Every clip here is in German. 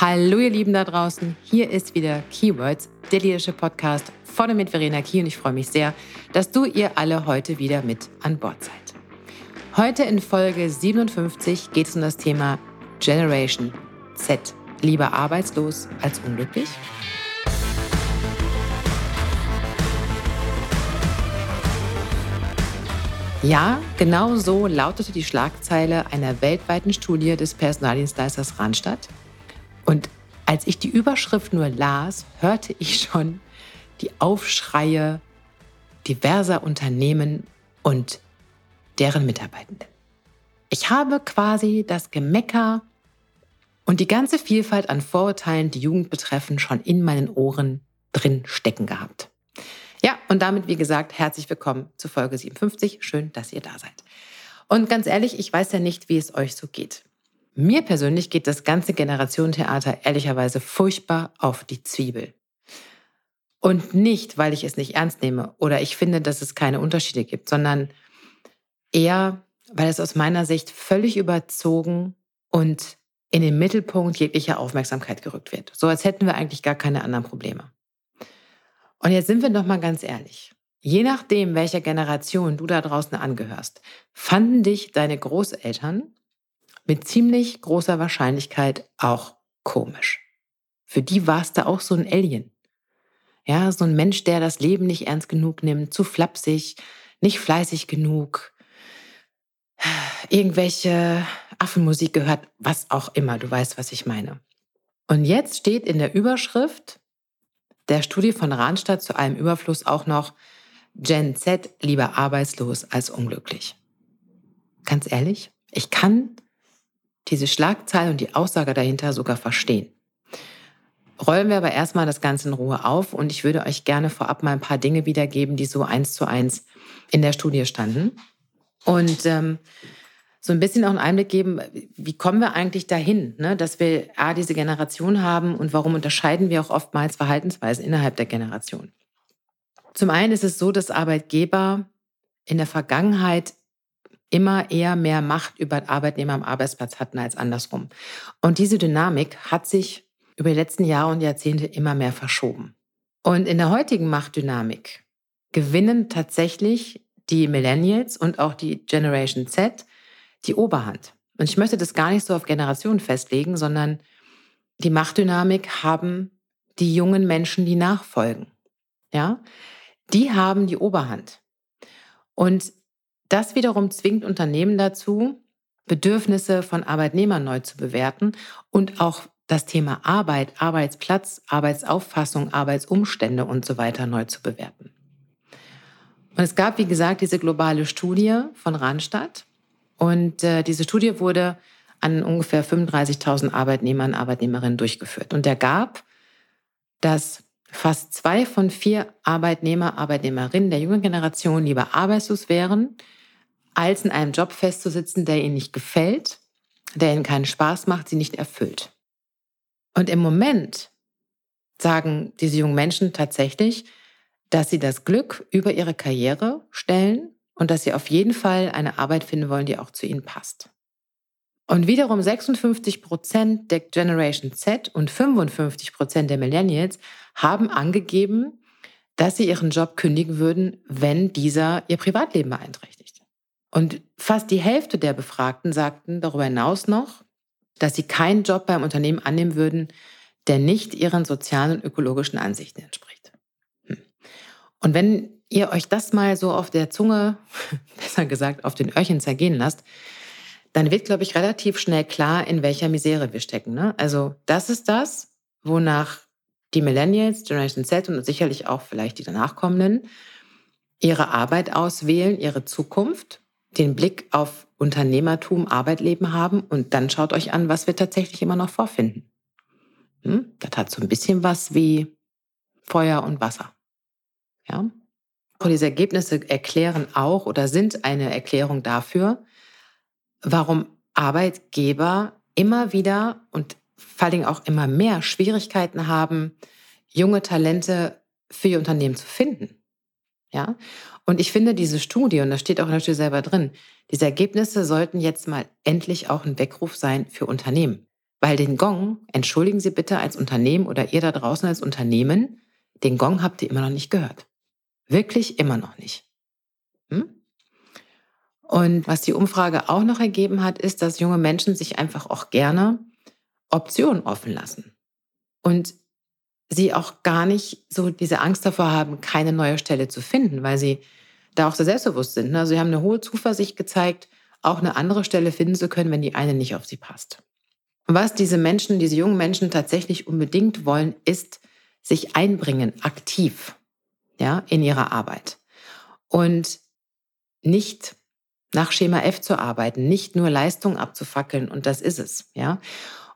Hallo ihr Lieben da draußen, hier ist wieder Keywords, der Leadership Podcast vorne mit Verena Key und ich freue mich sehr, dass du ihr alle heute wieder mit an Bord seid. Heute in Folge 57 geht es um das Thema Generation Z. Lieber arbeitslos als unglücklich? Ja, genau so lautete die Schlagzeile einer weltweiten Studie des Personaldienstleisters Randstadt. Und als ich die Überschrift nur las, hörte ich schon die Aufschreie diverser Unternehmen und deren Mitarbeitenden. Ich habe quasi das Gemecker und die ganze Vielfalt an Vorurteilen, die Jugend betreffen, schon in meinen Ohren drin stecken gehabt. Ja, und damit, wie gesagt, herzlich willkommen zu Folge 57. Schön, dass ihr da seid. Und ganz ehrlich, ich weiß ja nicht, wie es euch so geht. Mir persönlich geht das ganze Generationentheater ehrlicherweise furchtbar auf die Zwiebel. Und nicht, weil ich es nicht ernst nehme oder ich finde, dass es keine Unterschiede gibt, sondern eher, weil es aus meiner Sicht völlig überzogen und in den Mittelpunkt jeglicher Aufmerksamkeit gerückt wird. So als hätten wir eigentlich gar keine anderen Probleme. Und jetzt sind wir doch mal ganz ehrlich. Je nachdem, welcher Generation du da draußen angehörst, fanden dich deine Großeltern mit ziemlich großer Wahrscheinlichkeit auch komisch. Für die warst du auch so ein Alien. Ja, so ein Mensch, der das Leben nicht ernst genug nimmt, zu flapsig, nicht fleißig genug, irgendwelche Affenmusik gehört, was auch immer, du weißt, was ich meine. Und jetzt steht in der Überschrift der Studie von Rahnstadt zu einem Überfluss auch noch Gen Z lieber arbeitslos als unglücklich. Ganz ehrlich, ich kann diese Schlagzeile und die Aussage dahinter sogar verstehen. Rollen wir aber erstmal das Ganze in Ruhe auf und ich würde euch gerne vorab mal ein paar Dinge wiedergeben, die so eins zu eins in der Studie standen. Und ähm, so ein bisschen auch einen Einblick geben, wie kommen wir eigentlich dahin, ne, dass wir A, diese Generation haben und warum unterscheiden wir auch oftmals Verhaltensweisen innerhalb der Generation. Zum einen ist es so, dass Arbeitgeber in der Vergangenheit immer eher mehr Macht über Arbeitnehmer am Arbeitsplatz hatten als andersrum. Und diese Dynamik hat sich über die letzten Jahre und Jahrzehnte immer mehr verschoben. Und in der heutigen Machtdynamik gewinnen tatsächlich die Millennials und auch die Generation Z die Oberhand. Und ich möchte das gar nicht so auf Generationen festlegen, sondern die Machtdynamik haben die jungen Menschen, die nachfolgen. Ja, die haben die Oberhand. Und das wiederum zwingt Unternehmen dazu, Bedürfnisse von Arbeitnehmern neu zu bewerten und auch das Thema Arbeit, Arbeitsplatz, Arbeitsauffassung, Arbeitsumstände und so weiter neu zu bewerten. Und es gab, wie gesagt, diese globale Studie von Randstadt. Und äh, diese Studie wurde an ungefähr 35.000 Arbeitnehmern, Arbeitnehmerinnen durchgeführt. Und er gab, dass fast zwei von vier Arbeitnehmer, Arbeitnehmerinnen der jungen Generation lieber arbeitslos wären, als in einem Job festzusitzen, der ihnen nicht gefällt, der ihnen keinen Spaß macht, sie nicht erfüllt. Und im Moment sagen diese jungen Menschen tatsächlich, dass sie das Glück über ihre Karriere stellen und dass sie auf jeden Fall eine Arbeit finden wollen, die auch zu ihnen passt. Und wiederum 56 Prozent der Generation Z und 55 Prozent der Millennials haben angegeben, dass sie ihren Job kündigen würden, wenn dieser ihr Privatleben beeinträchtigt. Und fast die Hälfte der Befragten sagten darüber hinaus noch, dass sie keinen Job beim Unternehmen annehmen würden, der nicht ihren sozialen und ökologischen Ansichten entspricht. Hm. Und wenn ihr euch das mal so auf der Zunge, besser gesagt auf den Öhrchen zergehen lasst, dann wird, glaube ich, relativ schnell klar, in welcher Misere wir stecken. Ne? Also das ist das, wonach die Millennials, Generation Z und sicherlich auch vielleicht die danach kommenden ihre Arbeit auswählen, ihre Zukunft, den Blick auf Unternehmertum, Arbeitleben haben und dann schaut euch an, was wir tatsächlich immer noch vorfinden. Hm? Das hat so ein bisschen was wie Feuer und Wasser. Ja? Und diese Ergebnisse erklären auch oder sind eine Erklärung dafür, warum Arbeitgeber immer wieder und vor allem auch immer mehr Schwierigkeiten haben, junge Talente für ihr Unternehmen zu finden. Ja? Und ich finde diese Studie, und das steht auch in der Studie selber drin, diese Ergebnisse sollten jetzt mal endlich auch ein Weckruf sein für Unternehmen. Weil den Gong, entschuldigen Sie bitte als Unternehmen oder ihr da draußen als Unternehmen, den Gong habt ihr immer noch nicht gehört. Wirklich immer noch nicht. Hm? Und was die Umfrage auch noch ergeben hat, ist, dass junge Menschen sich einfach auch gerne Optionen offen lassen. Und sie auch gar nicht so diese Angst davor haben, keine neue Stelle zu finden, weil sie da auch sehr selbstbewusst sind. Also sie haben eine hohe Zuversicht gezeigt, auch eine andere Stelle finden zu können, wenn die eine nicht auf sie passt. Was diese Menschen, diese jungen Menschen tatsächlich unbedingt wollen, ist sich einbringen, aktiv, ja, in ihrer Arbeit. Und nicht nach Schema F zu arbeiten, nicht nur Leistung abzufackeln und das ist es, ja.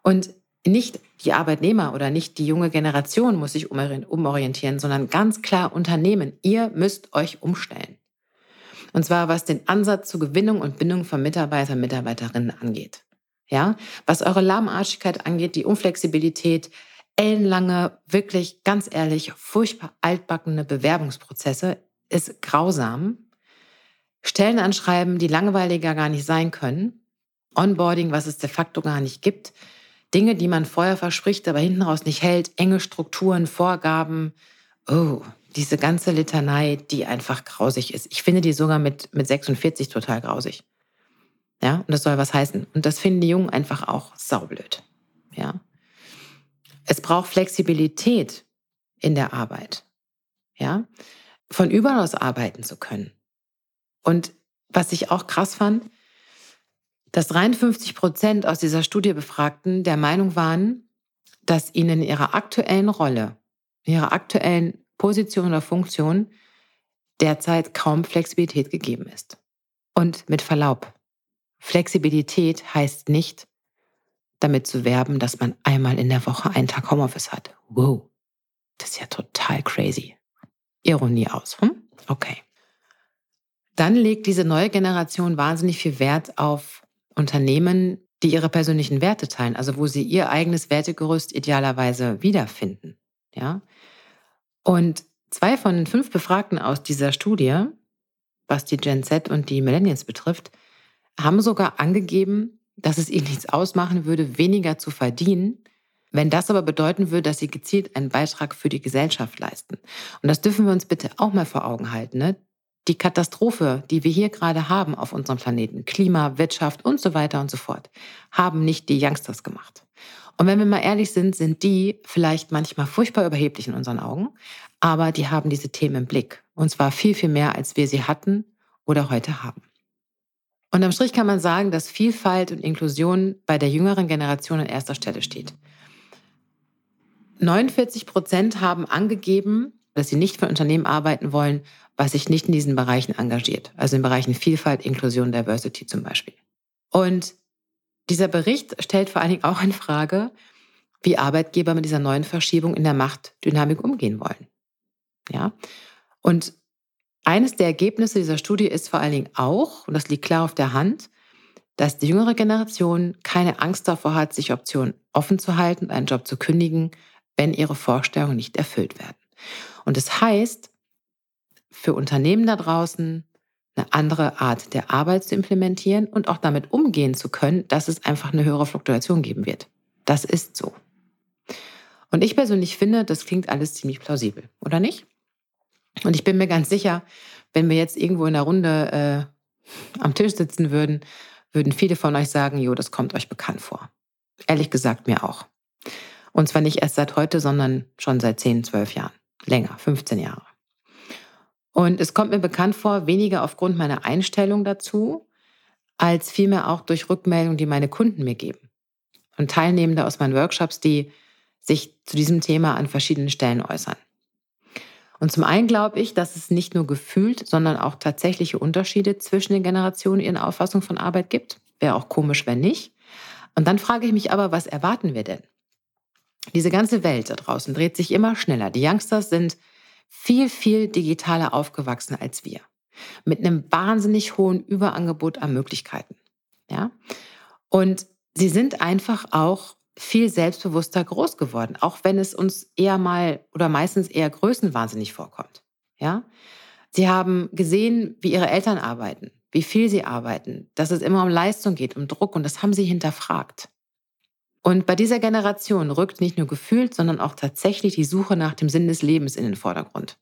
Und nicht die Arbeitnehmer oder nicht die junge Generation muss sich umorientieren, sondern ganz klar Unternehmen. Ihr müsst euch umstellen. Und zwar was den Ansatz zur Gewinnung und Bindung von Mitarbeitern und Mitarbeiterinnen angeht. Ja, was eure Lahmarschigkeit angeht, die Unflexibilität, ellenlange, wirklich ganz ehrlich, furchtbar altbackene Bewerbungsprozesse ist grausam. Stellenanschreiben, die langweiliger gar nicht sein können. Onboarding, was es de facto gar nicht gibt. Dinge, die man vorher verspricht, aber hinten raus nicht hält. Enge Strukturen, Vorgaben. Oh, diese ganze Litanei, die einfach grausig ist. Ich finde die sogar mit, mit 46 total grausig. Ja, und das soll was heißen. Und das finden die Jungen einfach auch saublöd. Ja. Es braucht Flexibilität in der Arbeit. Ja. Von überall aus arbeiten zu können. Und was ich auch krass fand, dass 53 Prozent aus dieser Studie Befragten der Meinung waren, dass ihnen in ihrer aktuellen Rolle, in ihrer aktuellen Position oder Funktion derzeit kaum Flexibilität gegeben ist. Und mit Verlaub, Flexibilität heißt nicht, damit zu werben, dass man einmal in der Woche einen Tag Homeoffice hat. Wow, das ist ja total crazy. Ironie aus. Hm? Okay dann legt diese neue Generation wahnsinnig viel Wert auf Unternehmen, die ihre persönlichen Werte teilen, also wo sie ihr eigenes Wertegerüst idealerweise wiederfinden. Ja? Und zwei von den fünf Befragten aus dieser Studie, was die Gen Z und die Millennials betrifft, haben sogar angegeben, dass es ihnen nichts ausmachen würde, weniger zu verdienen, wenn das aber bedeuten würde, dass sie gezielt einen Beitrag für die Gesellschaft leisten. Und das dürfen wir uns bitte auch mal vor Augen halten. Ne? Die Katastrophe, die wir hier gerade haben auf unserem Planeten, Klima, Wirtschaft und so weiter und so fort, haben nicht die Youngsters gemacht. Und wenn wir mal ehrlich sind, sind die vielleicht manchmal furchtbar überheblich in unseren Augen, aber die haben diese Themen im Blick. Und zwar viel, viel mehr, als wir sie hatten oder heute haben. Und am Strich kann man sagen, dass Vielfalt und Inklusion bei der jüngeren Generation an erster Stelle steht. 49 Prozent haben angegeben, dass sie nicht für Unternehmen arbeiten wollen, was sich nicht in diesen Bereichen engagiert. Also in Bereichen Vielfalt, Inklusion, Diversity zum Beispiel. Und dieser Bericht stellt vor allen Dingen auch in Frage, wie Arbeitgeber mit dieser neuen Verschiebung in der Machtdynamik umgehen wollen. Ja. Und eines der Ergebnisse dieser Studie ist vor allen Dingen auch, und das liegt klar auf der Hand, dass die jüngere Generation keine Angst davor hat, sich Optionen offen zu halten, einen Job zu kündigen, wenn ihre Vorstellungen nicht erfüllt werden. Und das heißt, für Unternehmen da draußen eine andere Art der Arbeit zu implementieren und auch damit umgehen zu können, dass es einfach eine höhere Fluktuation geben wird. Das ist so. Und ich persönlich finde, das klingt alles ziemlich plausibel, oder nicht? Und ich bin mir ganz sicher, wenn wir jetzt irgendwo in der Runde äh, am Tisch sitzen würden, würden viele von euch sagen, jo, das kommt euch bekannt vor. Ehrlich gesagt mir auch. Und zwar nicht erst seit heute, sondern schon seit 10, 12 Jahren. Länger, 15 Jahre. Und es kommt mir bekannt vor, weniger aufgrund meiner Einstellung dazu, als vielmehr auch durch Rückmeldungen, die meine Kunden mir geben. Und Teilnehmende aus meinen Workshops, die sich zu diesem Thema an verschiedenen Stellen äußern. Und zum einen glaube ich, dass es nicht nur gefühlt, sondern auch tatsächliche Unterschiede zwischen den Generationen in Auffassung von Arbeit gibt. Wäre auch komisch, wenn nicht. Und dann frage ich mich aber, was erwarten wir denn? Diese ganze Welt da draußen dreht sich immer schneller. Die Youngsters sind viel, viel digitaler aufgewachsen als wir. Mit einem wahnsinnig hohen Überangebot an Möglichkeiten. Ja? Und sie sind einfach auch viel selbstbewusster groß geworden, auch wenn es uns eher mal oder meistens eher größenwahnsinnig vorkommt. Ja? Sie haben gesehen, wie ihre Eltern arbeiten, wie viel sie arbeiten, dass es immer um Leistung geht, um Druck und das haben sie hinterfragt. Und bei dieser Generation rückt nicht nur gefühlt, sondern auch tatsächlich die Suche nach dem Sinn des Lebens in den Vordergrund.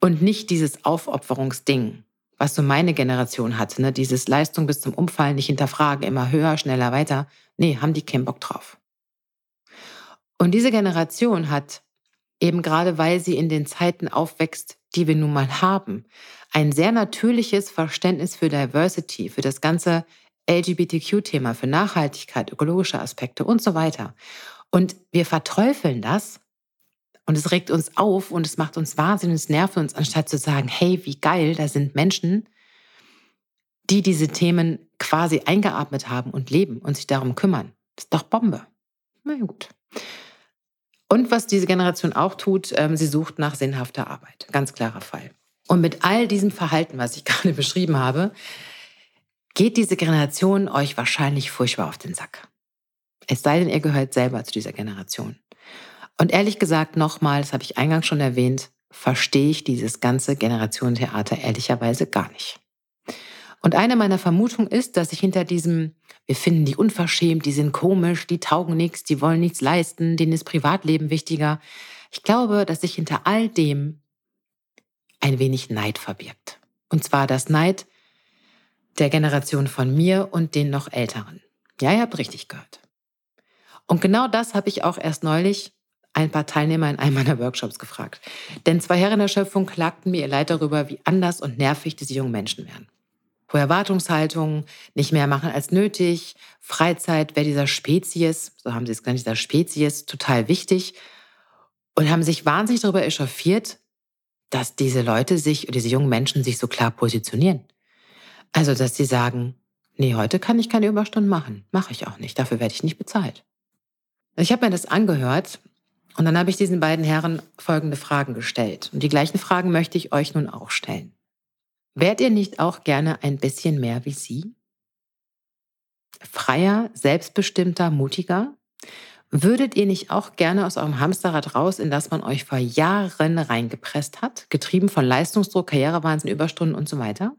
Und nicht dieses Aufopferungsding, was so meine Generation hatte, ne? dieses Leistung bis zum Umfallen, nicht hinterfragen, immer höher, schneller, weiter. Nee, haben die keinen Bock drauf. Und diese Generation hat eben gerade, weil sie in den Zeiten aufwächst, die wir nun mal haben, ein sehr natürliches Verständnis für Diversity, für das ganze LGBTQ-Thema, für Nachhaltigkeit, ökologische Aspekte und so weiter. Und wir verteufeln das und es regt uns auf und es macht uns wahnsinnig, es nervt uns, anstatt zu sagen, hey, wie geil, da sind Menschen, die diese Themen quasi eingeatmet haben und leben und sich darum kümmern. Das ist doch Bombe. Na gut. Und was diese Generation auch tut, ähm, sie sucht nach sinnhafter Arbeit. Ganz klarer Fall. Und mit all diesem Verhalten, was ich gerade beschrieben habe, geht diese Generation euch wahrscheinlich furchtbar auf den Sack. Es sei denn, ihr gehört selber zu dieser Generation. Und ehrlich gesagt, nochmal, das habe ich eingangs schon erwähnt, verstehe ich dieses ganze Generationentheater ehrlicherweise gar nicht. Und eine meiner Vermutungen ist, dass sich hinter diesem, wir finden die unverschämt, die sind komisch, die taugen nichts, die wollen nichts leisten, denen ist Privatleben wichtiger. Ich glaube, dass sich hinter all dem ein wenig Neid verbirgt. Und zwar das Neid der Generation von mir und den noch älteren. Ja, ihr habt richtig gehört. Und genau das habe ich auch erst neulich ein paar Teilnehmer in einem meiner Workshops gefragt. Denn zwei Herren der Schöpfung klagten mir ihr Leid darüber, wie anders und nervig diese jungen Menschen wären hohe Erwartungshaltungen, nicht mehr machen als nötig, Freizeit wäre dieser Spezies, so haben sie es genannt, dieser Spezies, total wichtig und haben sich wahnsinnig darüber echauffiert, dass diese Leute sich, diese jungen Menschen sich so klar positionieren. Also, dass sie sagen, nee, heute kann ich keine Überstunden machen, mache ich auch nicht, dafür werde ich nicht bezahlt. Ich habe mir das angehört und dann habe ich diesen beiden Herren folgende Fragen gestellt. Und die gleichen Fragen möchte ich euch nun auch stellen. Wärt ihr nicht auch gerne ein bisschen mehr wie sie? Freier, selbstbestimmter, mutiger? Würdet ihr nicht auch gerne aus eurem Hamsterrad raus, in das man euch vor Jahren reingepresst hat, getrieben von Leistungsdruck, Karrierewahnsinn, Überstunden und so weiter?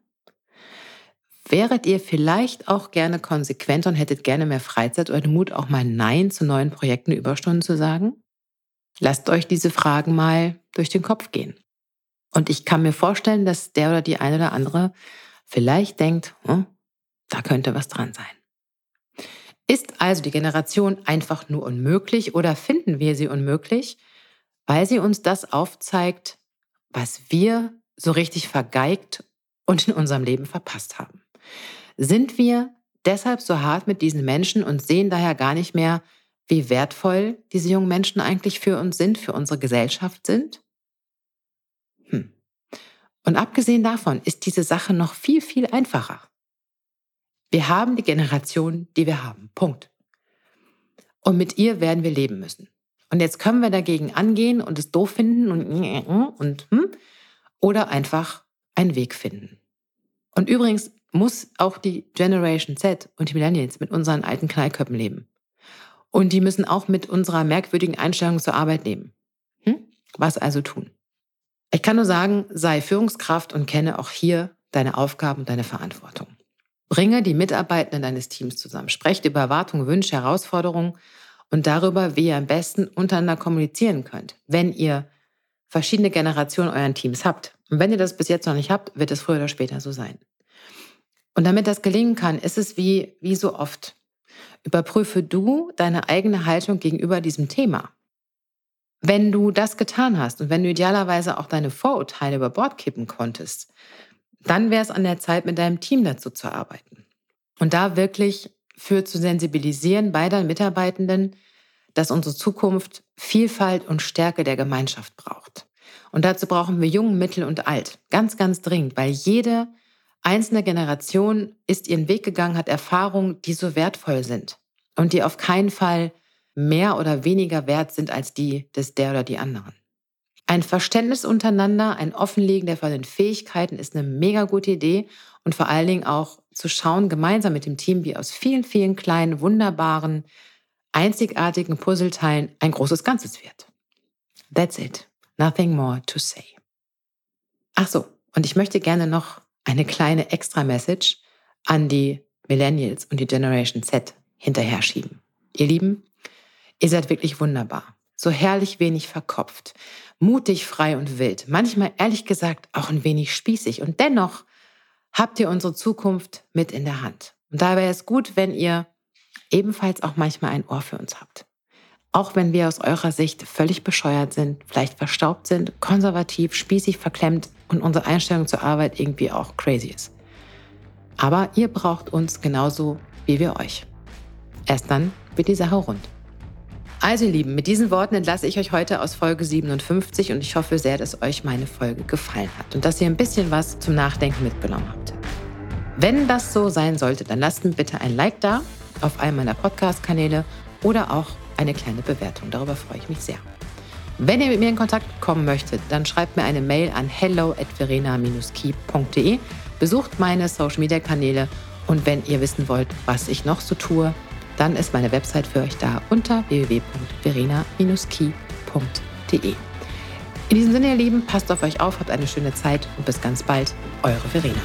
Wäret ihr vielleicht auch gerne konsequenter und hättet gerne mehr Freizeit oder den Mut, auch mal Nein zu neuen Projekten, Überstunden zu sagen? Lasst euch diese Fragen mal durch den Kopf gehen. Und ich kann mir vorstellen, dass der oder die eine oder andere vielleicht denkt, hm, da könnte was dran sein. Ist also die Generation einfach nur unmöglich oder finden wir sie unmöglich, weil sie uns das aufzeigt, was wir so richtig vergeigt und in unserem Leben verpasst haben? Sind wir deshalb so hart mit diesen Menschen und sehen daher gar nicht mehr, wie wertvoll diese jungen Menschen eigentlich für uns sind, für unsere Gesellschaft sind? Und abgesehen davon ist diese Sache noch viel, viel einfacher. Wir haben die Generation, die wir haben. Punkt. Und mit ihr werden wir leben müssen. Und jetzt können wir dagegen angehen und es doof finden und, und hm, oder einfach einen Weg finden. Und übrigens muss auch die Generation Z und die Millennials mit unseren alten Knallköppen leben. Und die müssen auch mit unserer merkwürdigen Einstellung zur Arbeit leben. Hm? Was also tun? Ich kann nur sagen, sei Führungskraft und kenne auch hier deine Aufgaben und deine Verantwortung. Bringe die Mitarbeitenden deines Teams zusammen. Sprecht über Erwartungen, Wünsche, Herausforderungen und darüber, wie ihr am besten untereinander kommunizieren könnt, wenn ihr verschiedene Generationen euren Teams habt. Und wenn ihr das bis jetzt noch nicht habt, wird es früher oder später so sein. Und damit das gelingen kann, ist es wie, wie so oft. Überprüfe du deine eigene Haltung gegenüber diesem Thema. Wenn du das getan hast und wenn du idealerweise auch deine Vorurteile über Bord kippen konntest, dann wäre es an der Zeit, mit deinem Team dazu zu arbeiten. Und da wirklich für zu sensibilisieren bei deinen Mitarbeitenden, dass unsere Zukunft Vielfalt und Stärke der Gemeinschaft braucht. Und dazu brauchen wir jung, mittel und alt. Ganz, ganz dringend, weil jede einzelne Generation ist ihren Weg gegangen, hat Erfahrungen, die so wertvoll sind und die auf keinen Fall mehr oder weniger wert sind als die des der oder die anderen. Ein Verständnis untereinander, ein Offenlegen der verschiedenen Fähigkeiten ist eine mega gute Idee und vor allen Dingen auch zu schauen, gemeinsam mit dem Team, wie aus vielen, vielen kleinen, wunderbaren, einzigartigen Puzzleteilen ein großes Ganzes wird. That's it. Nothing more to say. Ach so, und ich möchte gerne noch eine kleine Extra-Message an die Millennials und die Generation Z hinterher schieben. Ihr Lieben, ihr seid wirklich wunderbar. So herrlich wenig verkopft, mutig, frei und wild. Manchmal ehrlich gesagt auch ein wenig spießig. Und dennoch habt ihr unsere Zukunft mit in der Hand. Und da wäre es gut, wenn ihr ebenfalls auch manchmal ein Ohr für uns habt. Auch wenn wir aus eurer Sicht völlig bescheuert sind, vielleicht verstaubt sind, konservativ, spießig, verklemmt und unsere Einstellung zur Arbeit irgendwie auch crazy ist. Aber ihr braucht uns genauso wie wir euch. Erst dann wird die Sache rund. Also ihr Lieben, mit diesen Worten entlasse ich euch heute aus Folge 57 und ich hoffe sehr, dass euch meine Folge gefallen hat und dass ihr ein bisschen was zum Nachdenken mitgenommen habt. Wenn das so sein sollte, dann lasst mir bitte ein Like da auf einem meiner Podcast-Kanäle oder auch eine kleine Bewertung. Darüber freue ich mich sehr. Wenn ihr mit mir in Kontakt kommen möchtet, dann schreibt mir eine Mail an hello at verena-key.de, besucht meine Social-Media-Kanäle und wenn ihr wissen wollt, was ich noch so tue, dann ist meine Website für euch da unter www.verena-key.de. In diesem Sinne, ihr Lieben, passt auf euch auf, habt eine schöne Zeit und bis ganz bald, eure Verena.